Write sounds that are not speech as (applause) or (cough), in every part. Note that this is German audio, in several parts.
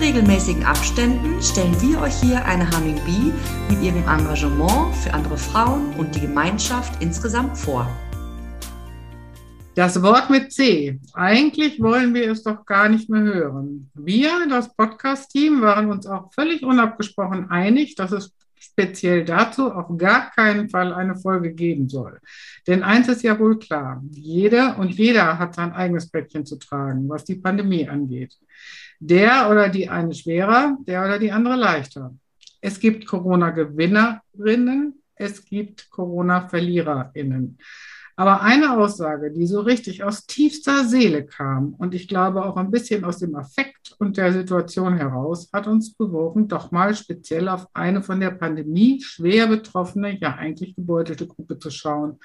Regelmäßigen Abständen stellen wir euch hier eine Humming Bee mit ihrem Engagement für andere Frauen und die Gemeinschaft insgesamt vor. Das Wort mit C. Eigentlich wollen wir es doch gar nicht mehr hören. Wir, das Podcast-Team, waren uns auch völlig unabgesprochen einig, dass es speziell dazu auf gar keinen Fall eine Folge geben soll. Denn eins ist ja wohl klar, jeder und jeder hat sein eigenes Päckchen zu tragen, was die Pandemie angeht. Der oder die eine schwerer, der oder die andere leichter. Es gibt Corona-Gewinnerinnen, es gibt Corona-Verliererinnen. Aber eine Aussage, die so richtig aus tiefster Seele kam und ich glaube auch ein bisschen aus dem Affekt und der Situation heraus, hat uns bewogen, doch mal speziell auf eine von der Pandemie schwer betroffene, ja eigentlich gebeutelte Gruppe zu schauen.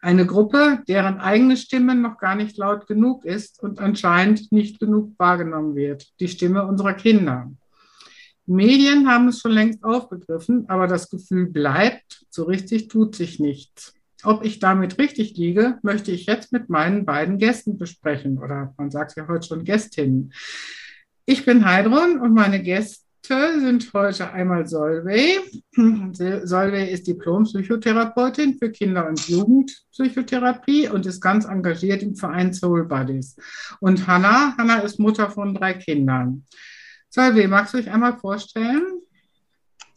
Eine Gruppe, deren eigene Stimme noch gar nicht laut genug ist und anscheinend nicht genug wahrgenommen wird. Die Stimme unserer Kinder. Medien haben es schon längst aufgegriffen, aber das Gefühl bleibt, so richtig tut sich nichts. Ob ich damit richtig liege, möchte ich jetzt mit meinen beiden Gästen besprechen. Oder man sagt ja heute schon Gästinnen. Ich bin Heidrun und meine Gäste sind heute einmal Solveig. Solveig ist Diplompsychotherapeutin für Kinder- und Jugendpsychotherapie und ist ganz engagiert im Verein Soul Buddies. Und Hanna, Hanna ist Mutter von drei Kindern. Solveig, magst du dich einmal vorstellen?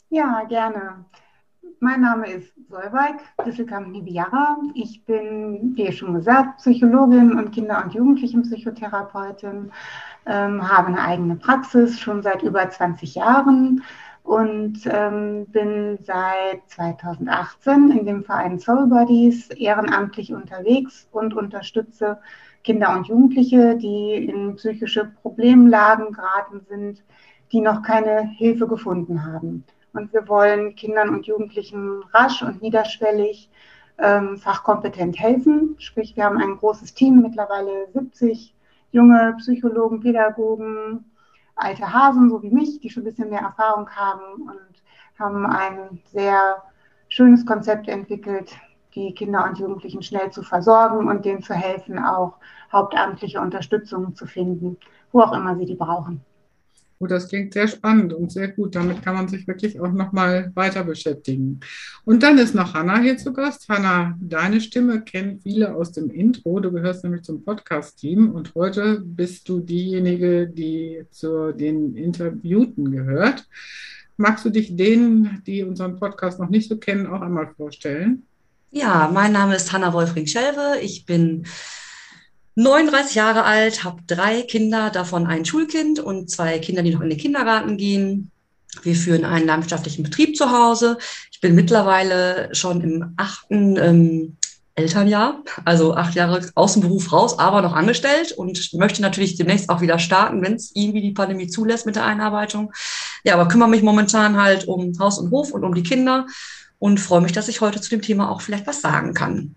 Ja, gerne. Mein Name ist Solveig Disselkamp-Nibiara. Ich bin, wie schon gesagt, Psychologin und Kinder- und Jugendlichenpsychotherapeutin, ähm, habe eine eigene Praxis schon seit über 20 Jahren und ähm, bin seit 2018 in dem Verein Soul Buddies ehrenamtlich unterwegs und unterstütze Kinder und Jugendliche, die in psychische Problemlagen geraten sind, die noch keine Hilfe gefunden haben. Und wir wollen Kindern und Jugendlichen rasch und niederschwellig ähm, fachkompetent helfen. Sprich, wir haben ein großes Team, mittlerweile 70 junge Psychologen, Pädagogen, alte Hasen, so wie mich, die schon ein bisschen mehr Erfahrung haben und haben ein sehr schönes Konzept entwickelt, die Kinder und Jugendlichen schnell zu versorgen und denen zu helfen, auch hauptamtliche Unterstützung zu finden, wo auch immer sie die brauchen. Oh, das klingt sehr spannend und sehr gut. Damit kann man sich wirklich auch nochmal weiter beschäftigen. Und dann ist noch Hanna hier zu Gast. Hanna, deine Stimme kennen viele aus dem Intro. Du gehörst nämlich zum Podcast-Team und heute bist du diejenige, die zu den Interviewten gehört. Magst du dich denen, die unseren Podcast noch nicht so kennen, auch einmal vorstellen? Ja, mein Name ist Hanna Wolfring-Schelve. Ich bin 39 Jahre alt, habe drei Kinder, davon ein Schulkind und zwei Kinder, die noch in den Kindergarten gehen. Wir führen einen landwirtschaftlichen Betrieb zu Hause. Ich bin mittlerweile schon im achten ähm, Elternjahr, also acht Jahre aus dem Beruf raus, aber noch angestellt und möchte natürlich demnächst auch wieder starten, wenn es irgendwie die Pandemie zulässt mit der Einarbeitung. Ja, aber kümmere mich momentan halt um Haus und Hof und um die Kinder und freue mich, dass ich heute zu dem Thema auch vielleicht was sagen kann.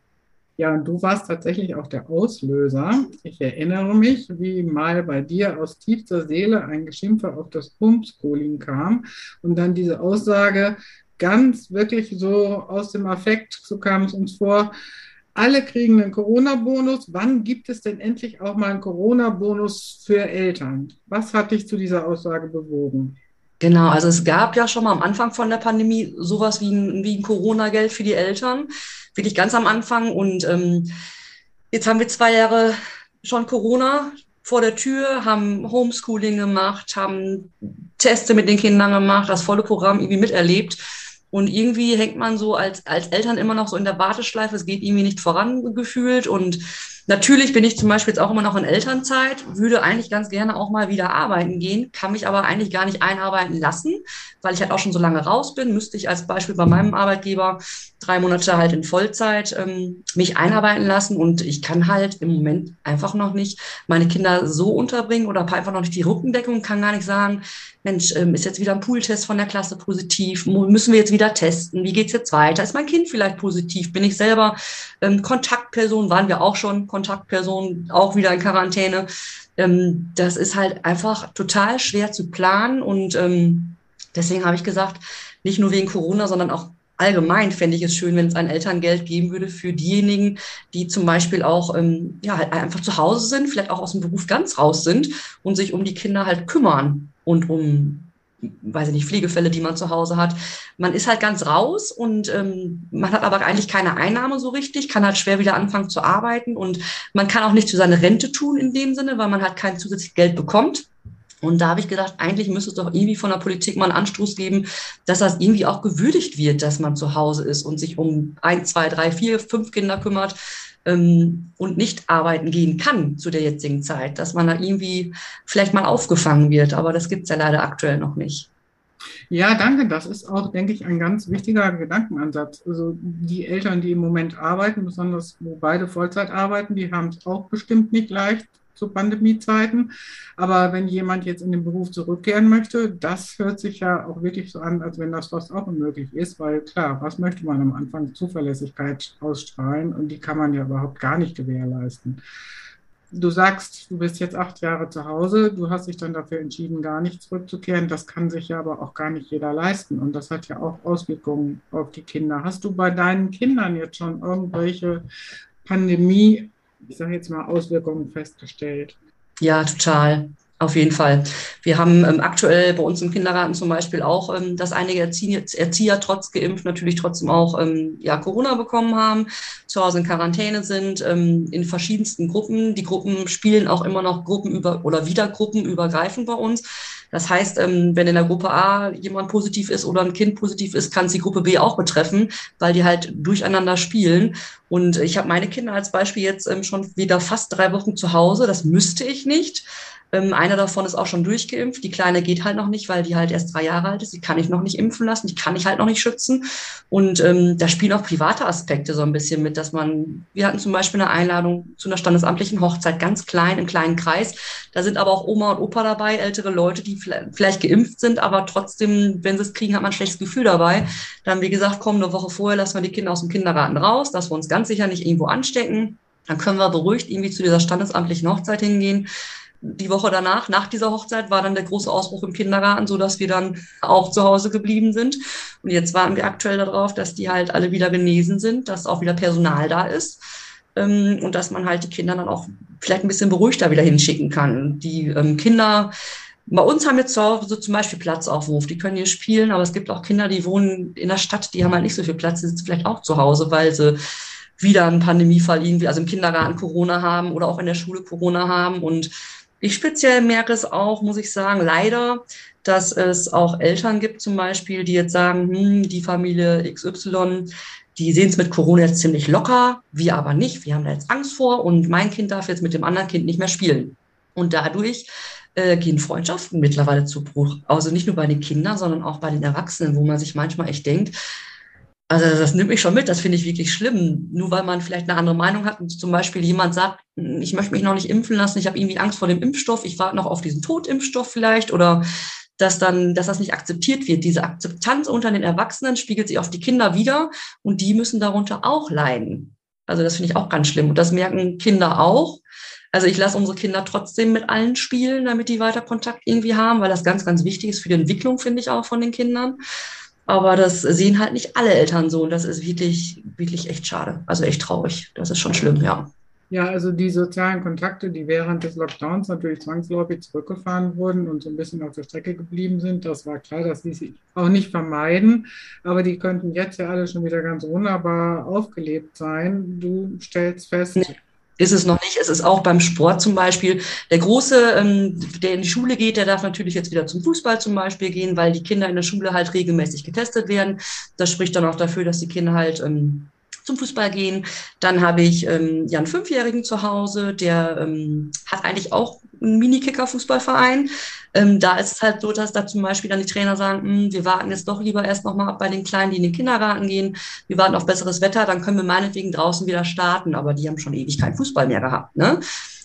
Ja, und du warst tatsächlich auch der Auslöser. Ich erinnere mich, wie mal bei dir aus tiefster Seele ein Geschimpfe auf das Homeschooling kam und dann diese Aussage ganz wirklich so aus dem Affekt, so kam es uns vor, alle kriegen einen Corona-Bonus. Wann gibt es denn endlich auch mal einen Corona-Bonus für Eltern? Was hat dich zu dieser Aussage bewogen? Genau, also es gab ja schon mal am Anfang von der Pandemie sowas wie ein, wie ein Corona-Geld für die Eltern, wirklich ganz am Anfang. Und ähm, jetzt haben wir zwei Jahre schon Corona vor der Tür, haben Homeschooling gemacht, haben Teste mit den Kindern gemacht, das volle Programm irgendwie miterlebt. Und irgendwie hängt man so als, als Eltern immer noch so in der Warteschleife, es geht irgendwie nicht voran gefühlt. Und Natürlich bin ich zum Beispiel jetzt auch immer noch in Elternzeit, würde eigentlich ganz gerne auch mal wieder arbeiten gehen, kann mich aber eigentlich gar nicht einarbeiten lassen, weil ich halt auch schon so lange raus bin. Müsste ich als Beispiel bei meinem Arbeitgeber drei Monate halt in Vollzeit ähm, mich einarbeiten lassen und ich kann halt im Moment einfach noch nicht meine Kinder so unterbringen oder einfach noch nicht die Rückendeckung, kann gar nicht sagen, Mensch, ähm, ist jetzt wieder ein Pooltest von der Klasse positiv? Müssen wir jetzt wieder testen? Wie geht's jetzt weiter? Ist mein Kind vielleicht positiv? Bin ich selber ähm, Kontaktperson? Waren wir auch schon Kontaktperson? Auch wieder in Quarantäne? Ähm, das ist halt einfach total schwer zu planen und ähm, deswegen habe ich gesagt, nicht nur wegen Corona, sondern auch allgemein fände ich es schön, wenn es ein Elterngeld geben würde für diejenigen, die zum Beispiel auch ähm, ja, halt einfach zu Hause sind, vielleicht auch aus dem Beruf ganz raus sind und sich um die Kinder halt kümmern und um, weiß ich nicht, Pflegefälle, die man zu Hause hat. Man ist halt ganz raus und ähm, man hat aber eigentlich keine Einnahme so richtig, kann halt schwer wieder anfangen zu arbeiten und man kann auch nicht zu seiner Rente tun in dem Sinne, weil man halt kein zusätzliches Geld bekommt. Und da habe ich gedacht, eigentlich müsste es doch irgendwie von der Politik mal einen Anstoß geben, dass das irgendwie auch gewürdigt wird, dass man zu Hause ist und sich um ein, zwei, drei, vier, fünf Kinder kümmert ähm, und nicht arbeiten gehen kann zu der jetzigen Zeit, dass man da irgendwie vielleicht mal aufgefangen wird. Aber das gibt es ja leider aktuell noch nicht. Ja, danke. Das ist auch, denke ich, ein ganz wichtiger Gedankenansatz. Also die Eltern, die im Moment arbeiten, besonders wo beide Vollzeit arbeiten, die haben es auch bestimmt nicht leicht zu Pandemiezeiten. Aber wenn jemand jetzt in den Beruf zurückkehren möchte, das hört sich ja auch wirklich so an, als wenn das fast auch unmöglich ist, weil klar, was möchte man am Anfang? Zuverlässigkeit ausstrahlen und die kann man ja überhaupt gar nicht gewährleisten. Du sagst, du bist jetzt acht Jahre zu Hause, du hast dich dann dafür entschieden, gar nicht zurückzukehren. Das kann sich ja aber auch gar nicht jeder leisten. Und das hat ja auch Auswirkungen auf die Kinder. Hast du bei deinen Kindern jetzt schon irgendwelche Pandemie ich sage jetzt mal, Auswirkungen festgestellt. Ja, total. Auf jeden Fall. Wir haben ähm, aktuell bei uns im Kindergarten zum Beispiel auch, ähm, dass einige Erzieher, Erzieher, trotz geimpft natürlich trotzdem auch ähm, ja, Corona bekommen haben, zu Hause in Quarantäne sind, ähm, in verschiedensten Gruppen. Die Gruppen spielen auch immer noch Gruppen über oder wieder gruppenübergreifend bei uns. Das heißt, ähm, wenn in der Gruppe A jemand positiv ist oder ein Kind positiv ist, kann es die Gruppe B auch betreffen, weil die halt durcheinander spielen. Und ich habe meine Kinder als Beispiel jetzt ähm, schon wieder fast drei Wochen zu Hause. Das müsste ich nicht. Ähm, einer davon ist auch schon durchgeimpft. Die Kleine geht halt noch nicht, weil die halt erst drei Jahre alt ist. Die kann ich noch nicht impfen lassen. Die kann ich halt noch nicht schützen. Und ähm, da spielen auch private Aspekte so ein bisschen mit, dass man, wir hatten zum Beispiel eine Einladung zu einer standesamtlichen Hochzeit, ganz klein, im kleinen Kreis. Da sind aber auch Oma und Opa dabei, ältere Leute, die vielleicht geimpft sind, aber trotzdem, wenn sie es kriegen, hat man ein schlechtes Gefühl dabei. Dann, wie gesagt, kommen eine Woche vorher, lassen wir die Kinder aus dem Kindergarten raus, dass wir uns ganz sicher nicht irgendwo anstecken. Dann können wir beruhigt irgendwie zu dieser standesamtlichen Hochzeit hingehen die Woche danach, nach dieser Hochzeit, war dann der große Ausbruch im Kindergarten, so dass wir dann auch zu Hause geblieben sind. Und jetzt warten wir aktuell darauf, dass die halt alle wieder genesen sind, dass auch wieder Personal da ist ähm, und dass man halt die Kinder dann auch vielleicht ein bisschen beruhigter wieder hinschicken kann. Die ähm, Kinder bei uns haben jetzt zu Hause zum Beispiel Platzaufruf, die können hier spielen, aber es gibt auch Kinder, die wohnen in der Stadt, die haben halt nicht so viel Platz, die sitzen vielleicht auch zu Hause, weil sie wieder einen Pandemiefall irgendwie, also im Kindergarten Corona haben oder auch in der Schule Corona haben und ich speziell merke es auch, muss ich sagen, leider, dass es auch Eltern gibt zum Beispiel, die jetzt sagen, hm, die Familie XY, die sehen es mit Corona jetzt ziemlich locker, wir aber nicht, wir haben da jetzt Angst vor und mein Kind darf jetzt mit dem anderen Kind nicht mehr spielen. Und dadurch äh, gehen Freundschaften mittlerweile zu Bruch. Also nicht nur bei den Kindern, sondern auch bei den Erwachsenen, wo man sich manchmal echt denkt, also das nimmt mich schon mit, das finde ich wirklich schlimm. Nur weil man vielleicht eine andere Meinung hat und zum Beispiel jemand sagt, hm, ich möchte mich noch nicht impfen lassen, ich habe irgendwie Angst vor dem Impfstoff, ich warte noch auf diesen Totimpfstoff vielleicht oder dass dann, dass das nicht akzeptiert wird. Diese Akzeptanz unter den Erwachsenen spiegelt sich auf die Kinder wieder und die müssen darunter auch leiden. Also das finde ich auch ganz schlimm und das merken Kinder auch. Also ich lasse unsere Kinder trotzdem mit allen spielen, damit die weiter Kontakt irgendwie haben, weil das ganz, ganz wichtig ist für die Entwicklung, finde ich auch von den Kindern. Aber das sehen halt nicht alle Eltern so. Und das ist wirklich, wirklich echt schade. Also echt traurig. Das ist schon schlimm, ja. Ja, also die sozialen Kontakte, die während des Lockdowns natürlich zwangsläufig zurückgefahren wurden und so ein bisschen auf der Strecke geblieben sind, das war klar, das ließ sich auch nicht vermeiden. Aber die könnten jetzt ja alle schon wieder ganz wunderbar aufgelebt sein. Du stellst fest, nee ist es noch nicht. Es ist auch beim Sport zum Beispiel. Der Große, ähm, der in die Schule geht, der darf natürlich jetzt wieder zum Fußball zum Beispiel gehen, weil die Kinder in der Schule halt regelmäßig getestet werden. Das spricht dann auch dafür, dass die Kinder halt ähm, zum Fußball gehen. Dann habe ich ähm, ja einen Fünfjährigen zu Hause, der ähm, hat eigentlich auch einen Mini-Kicker-Fußballverein. Ähm, da ist es halt so, dass da zum Beispiel dann die Trainer sagen, hm, wir warten jetzt doch lieber erst nochmal ab bei den Kleinen, die in den Kindergarten gehen. Wir warten auf besseres Wetter, dann können wir meinetwegen draußen wieder starten. Aber die haben schon ewig keinen Fußball mehr gehabt. Ne?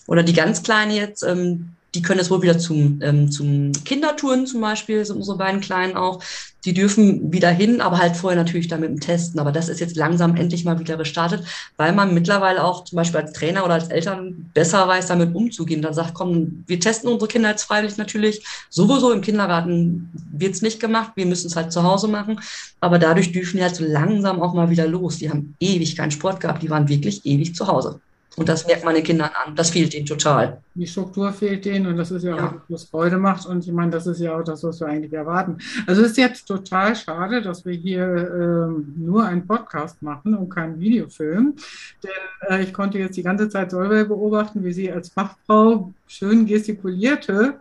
Oder die ganz Kleinen jetzt, ähm, die können jetzt wohl wieder zum, ähm, zum Kindertouren zum Beispiel, sind unsere beiden Kleinen auch. Die dürfen wieder hin, aber halt vorher natürlich dann mit dem Testen. Aber das ist jetzt langsam endlich mal wieder gestartet, weil man mittlerweile auch zum Beispiel als Trainer oder als Eltern besser weiß, damit umzugehen. Dann sagt, komm, wir testen unsere Kinder jetzt freiwillig natürlich. Sowieso im Kindergarten wird's nicht gemacht. Wir müssen es halt zu Hause machen. Aber dadurch dürfen die halt so langsam auch mal wieder los. Die haben ewig keinen Sport gehabt. Die waren wirklich ewig zu Hause. Und das merkt man den Kindern an. Das fehlt ihnen total. Die Struktur fehlt ihnen und das ist ja, ja. auch, was Freude macht. Und ich meine, das ist ja auch das, was wir eigentlich erwarten. Also es ist jetzt total schade, dass wir hier ähm, nur einen Podcast machen und keinen Videofilm. Denn äh, ich konnte jetzt die ganze Zeit Solveig beobachten, wie sie als Fachfrau schön gestikulierte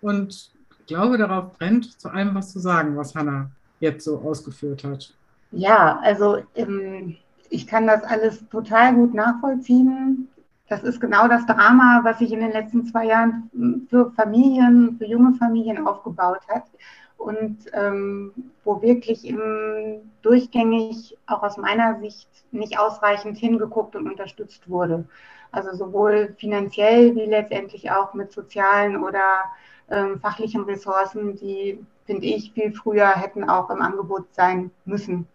und glaube, darauf brennt, zu allem was zu sagen, was Hanna jetzt so ausgeführt hat. Ja, also ähm, ich kann das alles total gut nachvollziehen. Das ist genau das Drama, was sich in den letzten zwei Jahren für Familien, für junge Familien aufgebaut hat und ähm, wo wirklich im, durchgängig auch aus meiner Sicht nicht ausreichend hingeguckt und unterstützt wurde. Also sowohl finanziell wie letztendlich auch mit sozialen oder ähm, fachlichen Ressourcen, die, finde ich, viel früher hätten auch im Angebot sein müssen.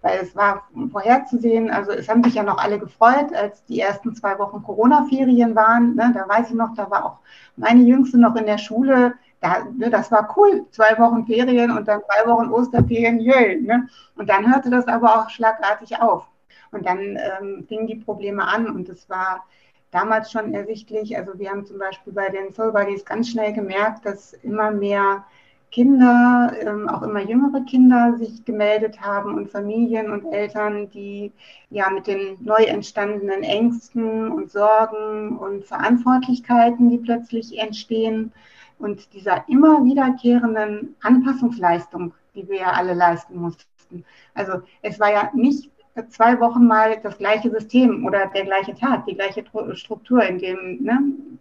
Weil es war vorherzusehen, also es haben sich ja noch alle gefreut, als die ersten zwei Wochen Corona-Ferien waren. Ne, da weiß ich noch, da war auch meine Jüngste noch in der Schule. Da, ne, das war cool, zwei Wochen Ferien und dann zwei Wochen Osterferien, jö, ne? Und dann hörte das aber auch schlagartig auf. Und dann ähm, fingen die Probleme an und es war damals schon ersichtlich. Also wir haben zum Beispiel bei den Soul Buddies ganz schnell gemerkt, dass immer mehr Kinder, ähm, auch immer jüngere Kinder sich gemeldet haben und Familien und Eltern, die ja mit den neu entstandenen Ängsten und Sorgen und Verantwortlichkeiten, die plötzlich entstehen und dieser immer wiederkehrenden Anpassungsleistung, die wir ja alle leisten mussten. Also es war ja nicht zwei Wochen mal das gleiche System oder der gleiche Tag, die gleiche Struktur, in dem ne,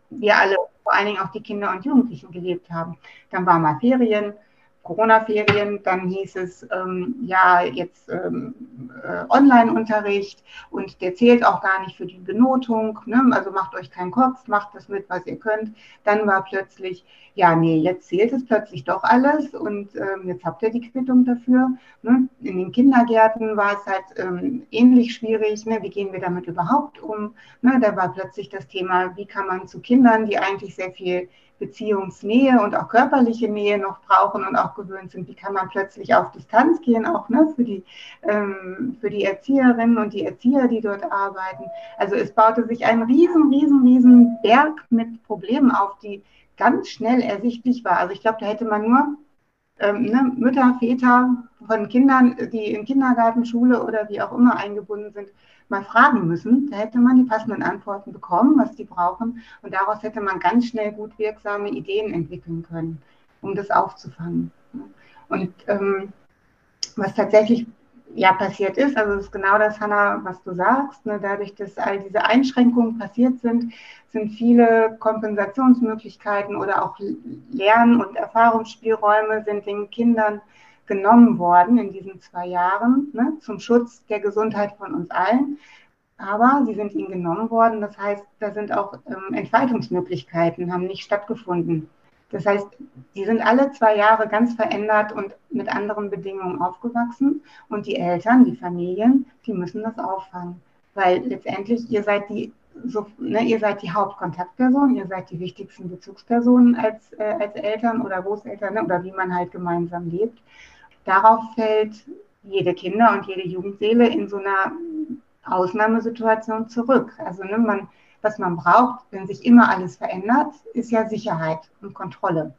wir alle, vor allen Dingen auch die Kinder und Jugendlichen gelebt haben. Dann war mal Ferien, Corona-Ferien, dann hieß es, ähm, ja, jetzt ähm, äh, Online-Unterricht und der zählt auch gar nicht für die Benotung, ne? also macht euch keinen Kopf, macht das mit, was ihr könnt. Dann war plötzlich, ja, nee, jetzt zählt es plötzlich doch alles und ähm, jetzt habt ihr die Quittung dafür. Ne? In den Kindergärten war es halt ähm, ähnlich schwierig, ne? wie gehen wir damit überhaupt um? Ne? Da war plötzlich das Thema, wie kann man zu Kindern, die eigentlich sehr viel Beziehungsnähe und auch körperliche Nähe noch brauchen und auch gewöhnt sind. Wie kann man plötzlich auf Distanz gehen, auch ne, für, die, ähm, für die Erzieherinnen und die Erzieher, die dort arbeiten. Also es baute sich ein riesen, riesen, riesen Berg mit Problemen auf, die ganz schnell ersichtlich war. Also ich glaube, da hätte man nur ähm, ne, Mütter, Väter von Kindern, die in Kindergarten, Schule oder wie auch immer eingebunden sind, mal fragen müssen. Da hätte man die passenden Antworten bekommen, was die brauchen. Und daraus hätte man ganz schnell gut wirksame Ideen entwickeln können, um das aufzufangen. Und ähm, was tatsächlich ja passiert ist, also ist genau das, Hanna, was du sagst. Ne? Dadurch, dass all diese Einschränkungen passiert sind, sind viele Kompensationsmöglichkeiten oder auch Lern- und Erfahrungsspielräume sind den Kindern genommen worden in diesen zwei Jahren ne, zum Schutz der Gesundheit von uns allen. Aber sie sind ihnen genommen worden. Das heißt, da sind auch ähm, Entfaltungsmöglichkeiten, haben nicht stattgefunden. Das heißt, die sind alle zwei Jahre ganz verändert und mit anderen Bedingungen aufgewachsen. Und die Eltern, die Familien, die müssen das auffangen. Weil letztendlich ihr seid die, so, ne, ihr seid die Hauptkontaktperson, ihr seid die wichtigsten Bezugspersonen als, äh, als Eltern oder Großeltern ne, oder wie man halt gemeinsam lebt. Darauf fällt jede Kinder- und jede Jugendseele in so einer Ausnahmesituation zurück. Also ne, man, was man braucht, wenn sich immer alles verändert, ist ja Sicherheit und Kontrolle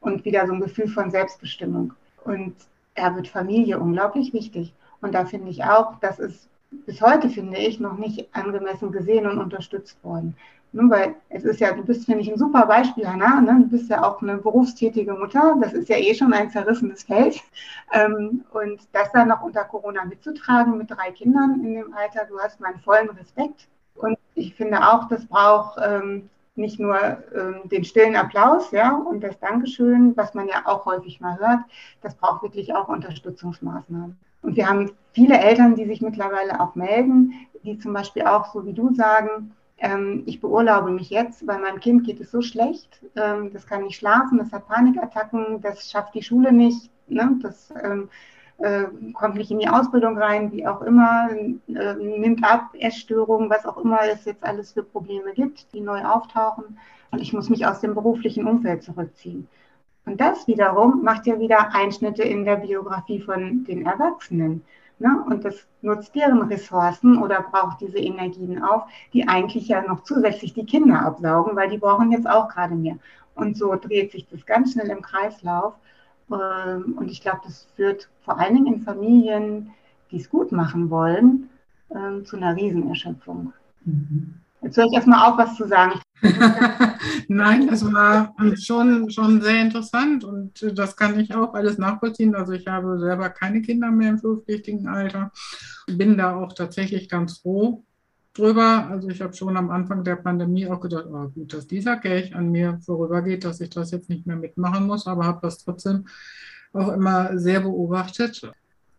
und wieder so ein Gefühl von Selbstbestimmung. Und da wird Familie unglaublich wichtig. Und da finde ich auch, dass es bis heute, finde ich, noch nicht angemessen gesehen und unterstützt worden. Nun, weil es ist ja, du bist, finde ich, ein super Beispiel, Hanna. Ne? Du bist ja auch eine berufstätige Mutter. Das ist ja eh schon ein zerrissenes Feld. Ähm, und das dann noch unter Corona mitzutragen mit drei Kindern in dem Alter, du hast meinen vollen Respekt. Und ich finde auch, das braucht ähm, nicht nur ähm, den stillen Applaus, ja, und das Dankeschön, was man ja auch häufig mal hört, das braucht wirklich auch Unterstützungsmaßnahmen. Und wir haben viele Eltern, die sich mittlerweile auch melden, die zum Beispiel auch, so wie du sagen, ähm, ich beurlaube mich jetzt, weil meinem Kind geht es so schlecht, ähm, das kann nicht schlafen, das hat Panikattacken, das schafft die Schule nicht, ne? das ähm, äh, kommt nicht in die Ausbildung rein, wie auch immer, äh, nimmt ab, Essstörungen, was auch immer es jetzt alles für Probleme gibt, die neu auftauchen. Und ich muss mich aus dem beruflichen Umfeld zurückziehen. Und das wiederum macht ja wieder Einschnitte in der Biografie von den Erwachsenen. Ne? Und das nutzt deren Ressourcen oder braucht diese Energien auf, die eigentlich ja noch zusätzlich die Kinder absaugen, weil die brauchen jetzt auch gerade mehr. Und so dreht sich das ganz schnell im Kreislauf. Ähm, und ich glaube, das führt vor allen Dingen in Familien, die es gut machen wollen, ähm, zu einer Riesenerschöpfung. Mhm. Jetzt höre ich erstmal auf, was zu sagen. (laughs) Nein, das war schon, schon sehr interessant und das kann ich auch alles nachvollziehen. Also ich habe selber keine Kinder mehr im schulpflichtigen Alter. Bin da auch tatsächlich ganz froh drüber. Also ich habe schon am Anfang der Pandemie auch gedacht, oh gut, dass dieser Kelch an mir vorübergeht, dass ich das jetzt nicht mehr mitmachen muss, aber habe das trotzdem auch immer sehr beobachtet.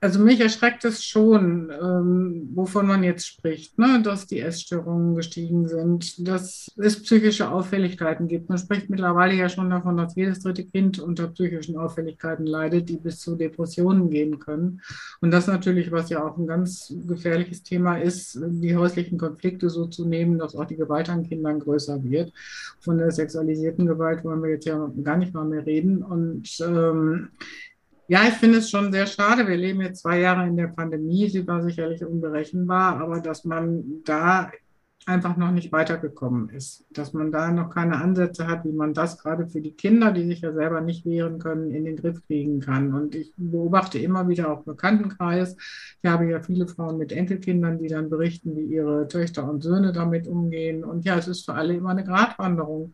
Also mich erschreckt es schon, ähm, wovon man jetzt spricht, ne? dass die Essstörungen gestiegen sind, dass es psychische Auffälligkeiten gibt. Man spricht mittlerweile ja schon davon, dass jedes dritte Kind unter psychischen Auffälligkeiten leidet, die bis zu Depressionen gehen können. Und das natürlich, was ja auch ein ganz gefährliches Thema ist, die häuslichen Konflikte so zu nehmen, dass auch die Gewalt an Kindern größer wird. Von der sexualisierten Gewalt wollen wir jetzt ja gar nicht mal mehr reden. Und ähm, ja, ich finde es schon sehr schade. Wir leben jetzt zwei Jahre in der Pandemie. Sie war sicherlich unberechenbar, aber dass man da einfach noch nicht weitergekommen ist. Dass man da noch keine Ansätze hat, wie man das gerade für die Kinder, die sich ja selber nicht wehren können, in den Griff kriegen kann. Und ich beobachte immer wieder auch Bekanntenkreis. Ich habe ja viele Frauen mit Enkelkindern, die dann berichten, wie ihre Töchter und Söhne damit umgehen. Und ja, es ist für alle immer eine Gratwanderung.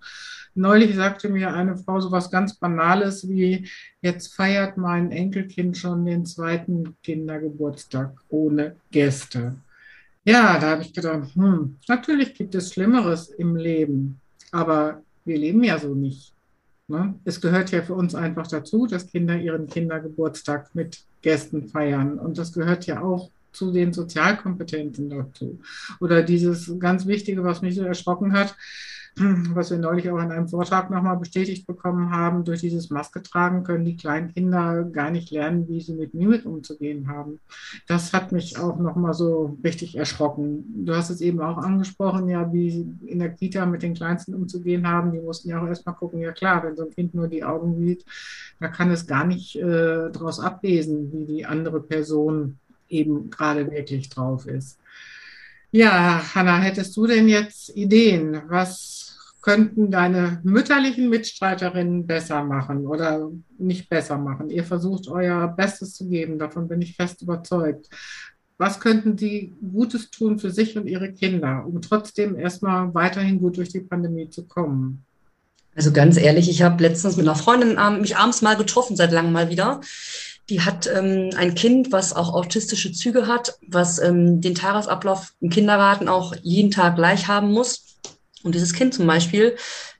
Neulich sagte mir eine Frau so was ganz Banales wie, jetzt feiert mein Enkelkind schon den zweiten Kindergeburtstag ohne Gäste. Ja, da habe ich gedacht, hm, natürlich gibt es Schlimmeres im Leben, aber wir leben ja so nicht. Ne? Es gehört ja für uns einfach dazu, dass Kinder ihren Kindergeburtstag mit Gästen feiern. Und das gehört ja auch zu den Sozialkompetenzen dazu. Oder dieses ganz Wichtige, was mich so erschrocken hat, was wir neulich auch in einem Vortrag nochmal bestätigt bekommen haben, durch dieses Maske tragen können die kleinen Kinder gar nicht lernen, wie sie mit Mimik umzugehen haben. Das hat mich auch nochmal so richtig erschrocken. Du hast es eben auch angesprochen, ja, wie sie in der Kita mit den Kleinsten umzugehen haben. Die mussten ja auch erstmal gucken, ja klar, wenn so ein Kind nur die Augen sieht, da kann es gar nicht äh, daraus ablesen, wie die andere Person eben gerade wirklich drauf ist. Ja, Hanna, hättest du denn jetzt Ideen, was könnten deine mütterlichen Mitstreiterinnen besser machen oder nicht besser machen. Ihr versucht euer Bestes zu geben, davon bin ich fest überzeugt. Was könnten sie Gutes tun für sich und ihre Kinder, um trotzdem erstmal weiterhin gut durch die Pandemie zu kommen? Also ganz ehrlich, ich habe letztens mit einer Freundin ähm, mich abends mal getroffen, seit langem mal wieder. Die hat ähm, ein Kind, was auch autistische Züge hat, was ähm, den Tagesablauf im Kindergarten auch jeden Tag gleich haben muss. Und dieses Kind zum Beispiel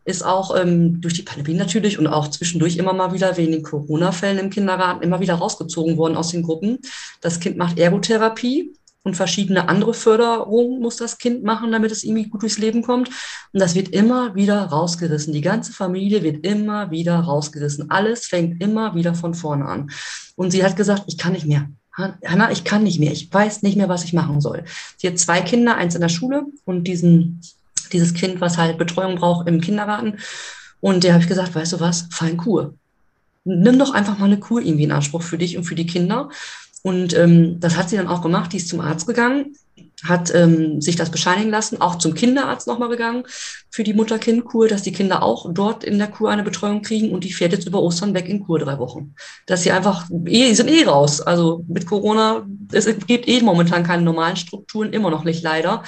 ist auch ähm, durch die Pandemie natürlich und auch zwischendurch immer mal wieder wegen den Corona-Fällen im Kindergarten immer wieder rausgezogen worden aus den Gruppen. Das Kind macht Ergotherapie und verschiedene andere Förderungen muss das Kind machen, damit es irgendwie gut durchs Leben kommt. Und das wird immer wieder rausgerissen. Die ganze Familie wird immer wieder rausgerissen. Alles fängt immer wieder von vorne an. Und sie hat gesagt, ich kann nicht mehr. Hanna, ich kann nicht mehr. Ich weiß nicht mehr, was ich machen soll. Sie hat zwei Kinder, eins in der Schule und diesen dieses Kind, was halt Betreuung braucht im Kindergarten. Und der habe ich gesagt, weißt du was, fein Kur. Nimm doch einfach mal eine Kur irgendwie in Anspruch für dich und für die Kinder. Und ähm, das hat sie dann auch gemacht. Die ist zum Arzt gegangen. hat ähm, sich das bescheinigen lassen, auch zum Kinderarzt nochmal gegangen für die Mutter-Kind-Kur, dass die Kinder auch dort in der Kur eine Betreuung kriegen und die fährt jetzt über Ostern weg in Kur drei Wochen. Dass sie einfach, eh, sind eh raus. Also mit Corona, es gibt eh momentan keine normalen Strukturen, immer noch nicht leider.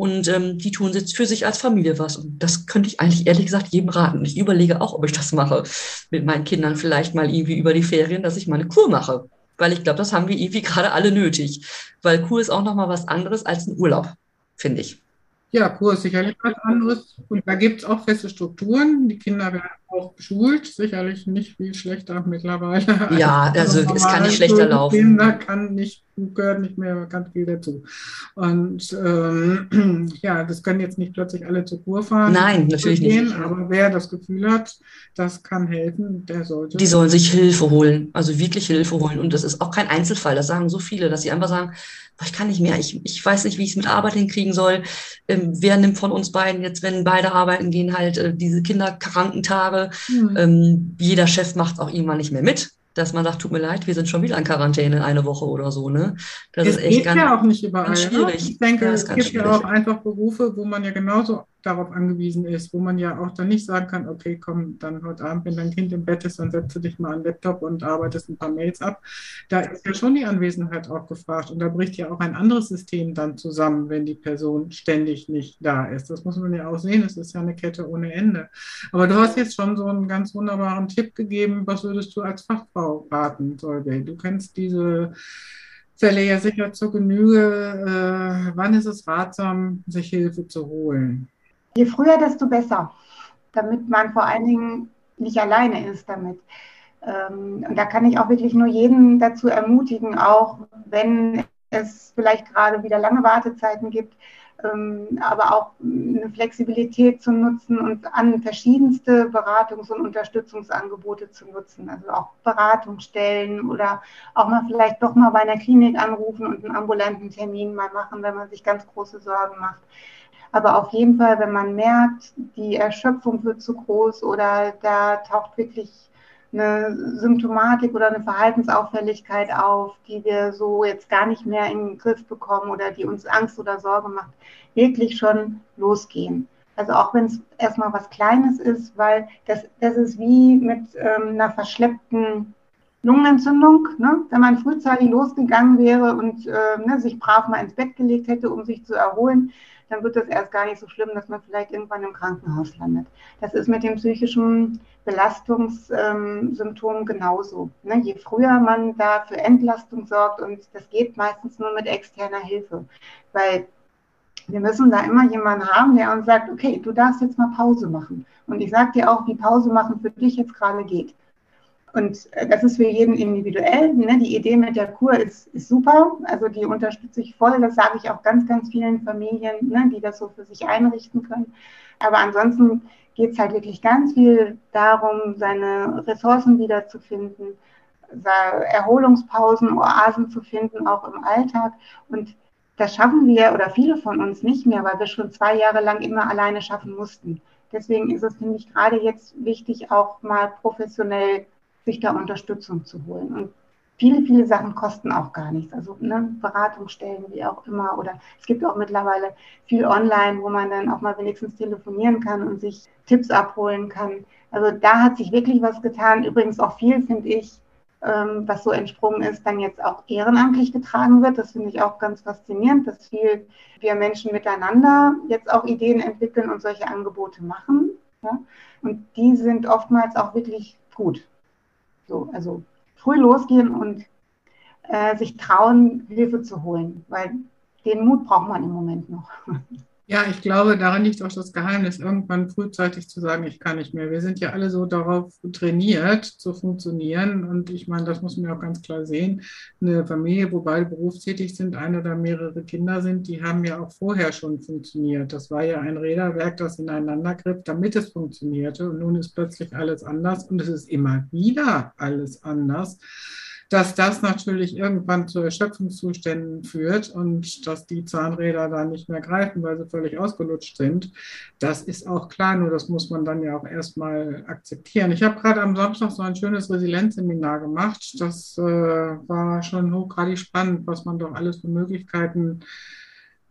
Und ähm, die tun jetzt für sich als Familie was. Und das könnte ich eigentlich ehrlich gesagt jedem raten. Ich überlege auch, ob ich das mache mit meinen Kindern vielleicht mal irgendwie über die Ferien, dass ich mal eine Kur mache weil ich glaube, das haben wir irgendwie gerade alle nötig. Weil Kur ist auch nochmal was anderes als ein Urlaub, finde ich. Ja, Kur ist sicherlich was anderes. Und da gibt es auch feste Strukturen. Die Kinder werden auch geschult, sicherlich nicht viel schlechter mittlerweile. Ja, also, es kann nicht schlechter laufen. Kinder kann nicht, gehört nicht mehr ganz viel dazu. Und ähm, (clears throat) ja, das können jetzt nicht plötzlich alle zur Kur fahren. Nein, natürlich gehen, nicht. Aber wer das Gefühl hat, das kann helfen, der sollte. Die sollen sich Hilfe holen, also wirklich Hilfe holen. Und das ist auch kein Einzelfall. Das sagen so viele, dass sie einfach sagen, ich kann nicht mehr, ich, ich weiß nicht, wie ich es mit Arbeit hinkriegen soll. Ähm, wer nimmt von uns beiden jetzt, wenn beide arbeiten gehen, halt äh, diese Kinderkrankentage? Mhm. Ähm, jeder Chef macht es auch irgendwann nicht mehr mit dass man sagt, tut mir leid, wir sind schon wieder in Quarantäne eine Woche oder so. Ne? Das es ist echt geht ganz, ja auch nicht überall. Ne? Schwierig. Ich denke, ja, es gibt schwierig. ja auch einfach Berufe, wo man ja genauso darauf angewiesen ist, wo man ja auch dann nicht sagen kann, okay, komm, dann heute Abend, wenn dein Kind im Bett ist, dann setze dich mal an den Laptop und arbeitest ein paar Mails ab. Da ist ja schon die Anwesenheit auch gefragt und da bricht ja auch ein anderes System dann zusammen, wenn die Person ständig nicht da ist. Das muss man ja auch sehen, es ist ja eine Kette ohne Ende. Aber du hast jetzt schon so einen ganz wunderbaren Tipp gegeben, was würdest du als Fachfrau raten, Solveig? Du kennst diese Fälle ja sicher zur Genüge. Äh, wann ist es ratsam, sich Hilfe zu holen? Je früher, desto besser, damit man vor allen Dingen nicht alleine ist damit. Ähm, und da kann ich auch wirklich nur jeden dazu ermutigen, auch wenn es vielleicht gerade wieder lange Wartezeiten gibt, ähm, aber auch eine Flexibilität zu nutzen und an verschiedenste Beratungs- und Unterstützungsangebote zu nutzen. Also auch Beratungsstellen oder auch mal vielleicht doch mal bei einer Klinik anrufen und einen ambulanten Termin mal machen, wenn man sich ganz große Sorgen macht. Aber auf jeden Fall, wenn man merkt, die Erschöpfung wird zu groß oder da taucht wirklich eine Symptomatik oder eine Verhaltensauffälligkeit auf, die wir so jetzt gar nicht mehr in den Griff bekommen oder die uns Angst oder Sorge macht, wirklich schon losgehen. Also auch wenn es erstmal was Kleines ist, weil das, das ist wie mit ähm, einer verschleppten Lungenentzündung. Ne? Wenn man frühzeitig losgegangen wäre und äh, ne, sich brav mal ins Bett gelegt hätte, um sich zu erholen, dann wird das erst gar nicht so schlimm, dass man vielleicht irgendwann im Krankenhaus landet. Das ist mit den psychischen Belastungssymptomen ähm, genauso. Ne? Je früher man da für Entlastung sorgt, und das geht meistens nur mit externer Hilfe, weil wir müssen da immer jemanden haben, der uns sagt, okay, du darfst jetzt mal Pause machen. Und ich sage dir auch, wie Pause machen für dich jetzt gerade geht. Und äh, das ist für jeden individuell. Ne? Die Idee mit der Kur ist, ist, super. Also die unterstütze ich voll. Das sage ich auch ganz, ganz vielen Familien, ne, die das so für sich einrichten können. Aber ansonsten geht es halt wirklich ganz viel darum, seine Ressourcen wiederzufinden, Erholungspausen, Oasen zu finden, auch im Alltag. Und das schaffen wir oder viele von uns nicht mehr, weil wir schon zwei Jahre lang immer alleine schaffen mussten. Deswegen ist es, finde ich, gerade jetzt wichtig, auch mal professionell sich da Unterstützung zu holen. Und viele, viele Sachen kosten auch gar nichts. Also ne, Beratungsstellen, wie auch immer. Oder es gibt auch mittlerweile viel online, wo man dann auch mal wenigstens telefonieren kann und sich Tipps abholen kann. Also da hat sich wirklich was getan. Übrigens auch viel, finde ich, ähm, was so entsprungen ist, dann jetzt auch ehrenamtlich getragen wird. Das finde ich auch ganz faszinierend, dass viel wir Menschen miteinander jetzt auch Ideen entwickeln und solche Angebote machen. Ja? Und die sind oftmals auch wirklich gut. So, also früh losgehen und äh, sich trauen, Hilfe zu holen, weil den Mut braucht man im Moment noch. (laughs) Ja, ich glaube, darin liegt auch das Geheimnis, irgendwann frühzeitig zu sagen, ich kann nicht mehr. Wir sind ja alle so darauf trainiert, zu funktionieren. Und ich meine, das muss man ja auch ganz klar sehen. Eine Familie, wo beide berufstätig sind, ein oder mehrere Kinder sind, die haben ja auch vorher schon funktioniert. Das war ja ein Räderwerk, das ineinander griff, damit es funktionierte. Und nun ist plötzlich alles anders und es ist immer wieder alles anders dass das natürlich irgendwann zu Erschöpfungszuständen führt und dass die Zahnräder dann nicht mehr greifen, weil sie völlig ausgelutscht sind. Das ist auch klar, nur das muss man dann ja auch erstmal akzeptieren. Ich habe gerade am Samstag so ein schönes Resilienzseminar gemacht. Das äh, war schon hochgradig spannend, was man doch alles für Möglichkeiten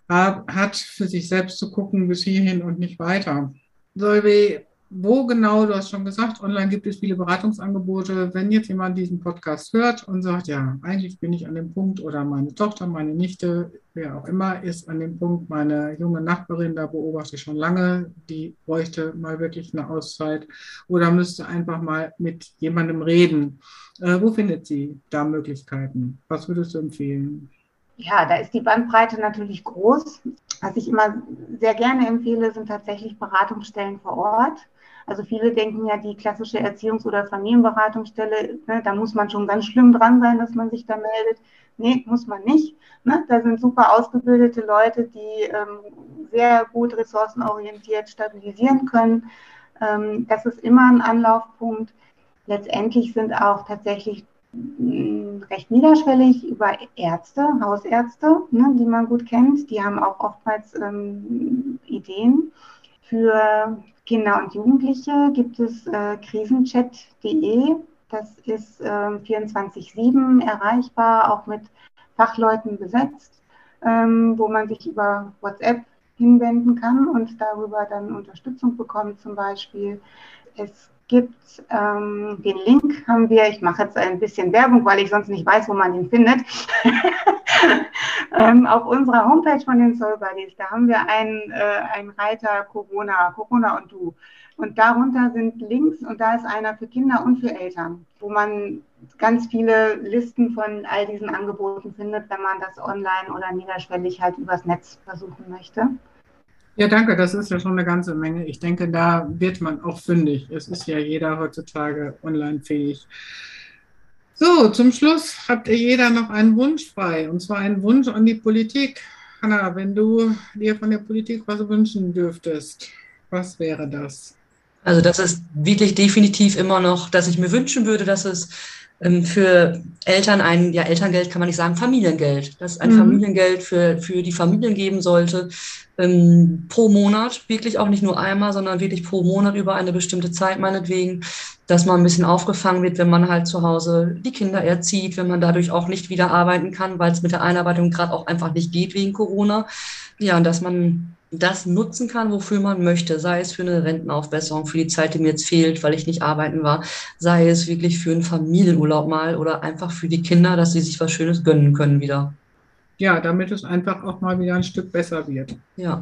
hat, für sich selbst zu gucken, bis hierhin und nicht weiter. Solveig, wo genau, du hast schon gesagt, online gibt es viele Beratungsangebote. Wenn jetzt jemand diesen Podcast hört und sagt, ja, eigentlich bin ich an dem Punkt oder meine Tochter, meine Nichte, wer auch immer, ist an dem Punkt, meine junge Nachbarin, da beobachte ich schon lange, die bräuchte mal wirklich eine Auszeit oder müsste einfach mal mit jemandem reden. Äh, wo findet sie da Möglichkeiten? Was würdest du empfehlen? Ja, da ist die Bandbreite natürlich groß. Was ich immer sehr gerne empfehle, sind tatsächlich Beratungsstellen vor Ort. Also viele denken ja, die klassische Erziehungs- oder Familienberatungsstelle, ne, da muss man schon ganz schlimm dran sein, dass man sich da meldet. Nee, muss man nicht. Ne? Da sind super ausgebildete Leute, die ähm, sehr gut ressourcenorientiert stabilisieren können. Ähm, das ist immer ein Anlaufpunkt. Letztendlich sind auch tatsächlich mm, recht niederschwellig über Ärzte, Hausärzte, ne, die man gut kennt. Die haben auch oftmals ähm, Ideen. Für Kinder und Jugendliche gibt es äh, krisenchat.de. Das ist äh, 24-7 erreichbar, auch mit Fachleuten besetzt, ähm, wo man sich über WhatsApp hinwenden kann und darüber dann Unterstützung bekommt zum Beispiel. Es gibt ähm, den Link, haben wir, ich mache jetzt ein bisschen Werbung, weil ich sonst nicht weiß, wo man ihn findet. (laughs) ähm, auf unserer Homepage von den Soul Buddies, da haben wir einen, äh, einen Reiter Corona, Corona und du. Und darunter sind Links und da ist einer für Kinder und für Eltern, wo man ganz viele Listen von all diesen Angeboten findet, wenn man das online oder niederschwellig halt übers Netz versuchen möchte. Ja, danke, das ist ja schon eine ganze Menge. Ich denke, da wird man auch fündig. Es ist ja jeder heutzutage online fähig. So, zum Schluss habt ihr jeder noch einen Wunsch frei, und zwar einen Wunsch an die Politik. Hanna, wenn du dir von der Politik was wünschen dürftest, was wäre das? Also das ist wirklich definitiv immer noch, dass ich mir wünschen würde, dass es ähm, für Eltern ein, ja, Elterngeld kann man nicht sagen, Familiengeld, dass es ein mhm. Familiengeld für, für die Familien geben sollte, ähm, pro Monat, wirklich auch nicht nur einmal, sondern wirklich pro Monat über eine bestimmte Zeit meinetwegen, dass man ein bisschen aufgefangen wird, wenn man halt zu Hause die Kinder erzieht, wenn man dadurch auch nicht wieder arbeiten kann, weil es mit der Einarbeitung gerade auch einfach nicht geht wegen Corona. Ja, und dass man das nutzen kann, wofür man möchte, sei es für eine Rentenaufbesserung, für die Zeit, die mir jetzt fehlt, weil ich nicht arbeiten war, sei es wirklich für einen Familienurlaub mal oder einfach für die Kinder, dass sie sich was Schönes gönnen können wieder. Ja, damit es einfach auch mal wieder ein Stück besser wird. Ja.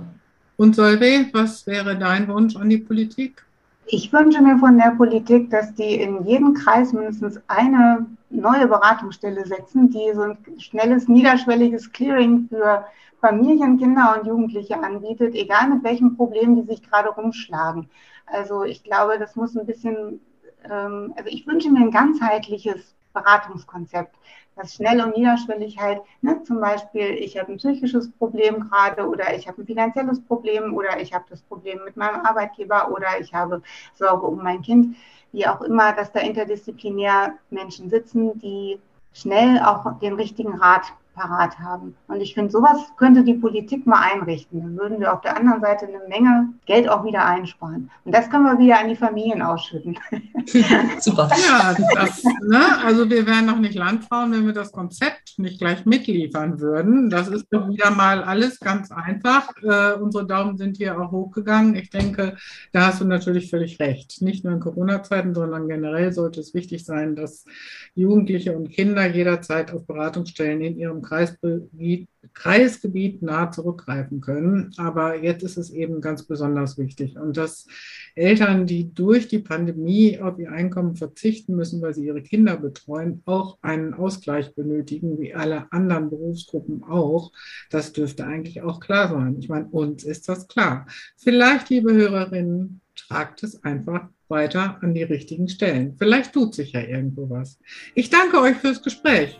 Und Solveig, was wäre dein Wunsch an die Politik? Ich wünsche mir von der Politik, dass die in jedem Kreis mindestens eine neue Beratungsstelle setzen, die so ein schnelles, niederschwelliges Clearing für Familien, Kinder und Jugendliche anbietet, egal mit welchen Problemen die sich gerade rumschlagen. Also ich glaube, das muss ein bisschen, ähm, also ich wünsche mir ein ganzheitliches Beratungskonzept, das schnell und niederschwellig halt, ne, zum Beispiel, ich habe ein psychisches Problem gerade oder ich habe ein finanzielles Problem oder ich habe das Problem mit meinem Arbeitgeber oder ich habe Sorge um mein Kind, wie auch immer, dass da interdisziplinär Menschen sitzen, die schnell auch den richtigen Rat parat haben. Und ich finde, sowas könnte die Politik mal einrichten. Dann würden wir auf der anderen Seite eine Menge Geld auch wieder einsparen. Und das können wir wieder an die Familien ausschütten. (laughs) Super. Ja, das, ne? also wir wären noch nicht Landfrauen, wenn wir das Konzept nicht gleich mitliefern würden. Das ist doch wieder mal alles ganz einfach. Äh, unsere Daumen sind hier auch hochgegangen. Ich denke, da hast du natürlich völlig recht. Nicht nur in Corona-Zeiten, sondern generell sollte es wichtig sein, dass Jugendliche und Kinder jederzeit auf Beratungsstellen in ihrem Kreisgebiet, nah zurückgreifen können. Aber jetzt ist es eben ganz besonders wichtig. Und dass Eltern, die durch die Pandemie auf ihr Einkommen verzichten müssen, weil sie ihre Kinder betreuen, auch einen Ausgleich benötigen, wie alle anderen Berufsgruppen auch, das dürfte eigentlich auch klar sein. Ich meine, uns ist das klar. Vielleicht, liebe Hörerinnen, tragt es einfach weiter an die richtigen Stellen. Vielleicht tut sich ja irgendwo was. Ich danke euch fürs Gespräch.